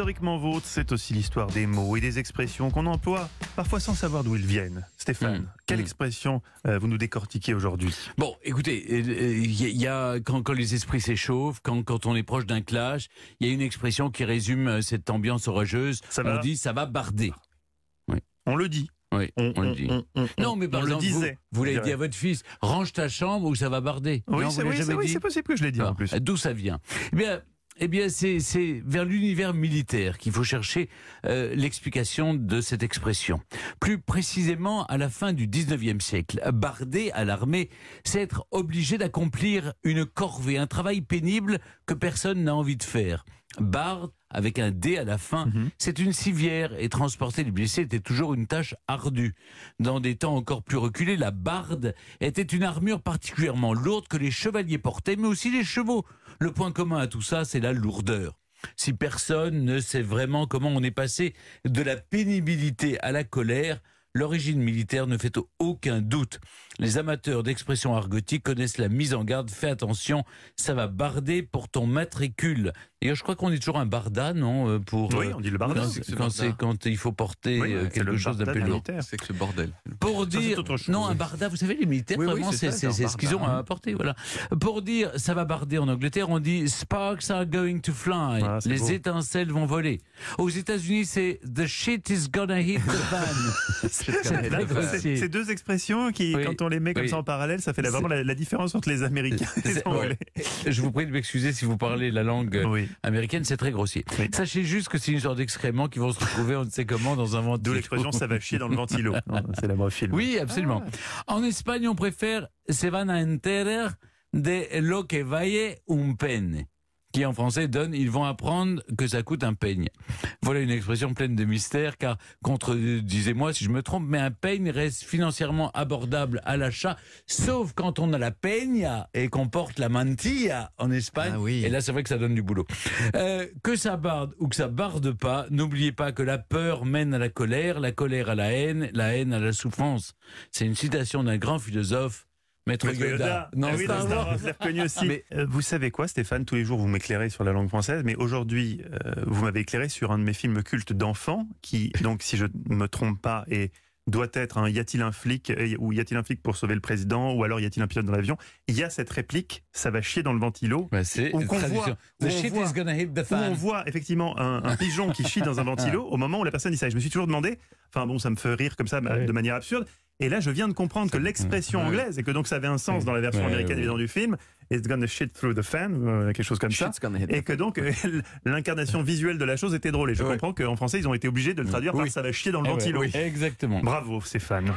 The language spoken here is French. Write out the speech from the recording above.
Historiquement vôtre, c'est aussi l'histoire des mots et des expressions qu'on emploie, parfois sans savoir d'où ils viennent. Stéphane, Mmh. quelle Mmh. expression euh, vous nous décortiquez aujourd'hui? Bon, écoutez, il y, a- y a quand, quand les esprits s'échauffent, quand, quand on est proche d'un clash, il y a une expression qui résume euh, cette ambiance orageuse. Ça on dit ça va barder. On le dit. Oui, On, on le dit. on- on- non, mais par on le exemple, disait. vous, vous l'avez dit à votre fils, range ta chambre ou ça va barder. Oui, c'est oui, oui, possible que je l'ai dit en Alors, plus. D'où ça vient? Eh bien, eh bien c'est, vers l'univers militaire qu'il faut chercher euh, l'explication de cette expression. Plus précisément, à la fin du 19e siècle, barder à l'armée, c'est être obligé d'accomplir une corvée, un travail pénible que personne n'a envie de faire. Barde, avec un D à la fin, Mhm. c'est une civière et transporter les blessés était toujours une tâche ardue. Dans des temps encore plus reculés, la barde était une armure particulièrement lourde que les chevaliers portaient, mais aussi les chevaux. Le point commun à tout ça, c'est la lourdeur. Si personne ne sait vraiment comment on est passé de la pénibilité à la colère, l'origine militaire ne fait aucun doute. Les amateurs d'expression argotique connaissent la mise en garde. Fais attention, ça va barder pour ton matricule. Et je crois qu'on dit toujours un barda, non euh, pour, Oui, euh, on dit le barda. quand, barda. c'est- quand il faut porter Oui, euh, quelque chose d'un peu lourd. militaire. C'est que ce bordel. Pour Ça, dire chose. non un barda, vous savez les militaires Oui, vraiment c'est ça, ce qu'ils ont à apporter voilà. Pour dire ça va barder en Angleterre, on dit sparks are going to fly, Ah, les beau. étincelles vont voler. Aux États-Unis c'est the shit is gonna hit the fan. C'est deux expressions qui, Oui. quand on les met comme Oui. ça en parallèle, ça fait vraiment la, la différence entre les Américains et les Anglais. Je vous prie de m'excuser si vous parlez la langue euh, Oui. américaine, c'est très grossier. Sachez juste que c'est une sorte d'excréments qui vont se retrouver on ne sait comment dans un D'où ventilo. l'expression ça va chier dans le ventilo. C'est la voix film. Oui, absolument. En Espagne, on préfère se van a enterer de lo que vaille un pene qui en français donne ils vont apprendre que ça coûte un peigne. Voilà une expression pleine de mystère car contredisez-moi si je me trompe mais un peigne reste financièrement abordable à l'achat sauf quand on a la peña et qu'on porte la mantilla en Espagne Ah oui. et là c'est vrai que ça donne du boulot. Euh, que ça barde ou que ça barde pas, n'oubliez pas que la peur mène à la colère, la colère à la haine, la haine à la souffrance. C'est une citation d'un grand philosophe, Maître Yoda. Non, Ah oui, Star dans Star Wars. Wars, aussi. Mais- Euh, vous savez quoi, Stéphane Tous les jours, vous m'éclairez sur la langue française, mais aujourd'hui, euh, vous m'avez éclairé sur un de mes films cultes d'enfants, qui, donc, si je ne me trompe pas, et doit être un Y a-t-il un flic euh, ou y a-t-il un flic pour sauver le président ou alors y a-t-il un pilote dans l'avion? Il y a cette réplique, ça va chier dans le ventilo. Bah, c'est voit- The on shit voit- is gonna hit the Où on voit effectivement un, un pigeon qui chie dans un ventilo au moment où la personne dit ça. Et je me suis toujours demandé, enfin bon, ça me fait rire comme ça de manière absurde. Et là, je viens de comprendre que l'expression anglaise, et que donc ça avait un sens dans la version américaine évidemment du film, It's gonna shit through the fan, euh, quelque chose comme ça. Shit's gonna hit Et que donc euh, l'incarnation visuelle de la chose était drôle. Et je comprends qu'en français, ils ont été obligés de le traduire par Oui. ça va chier dans le Eh ventilo. oui, Exactement. Bravo, Stéphane.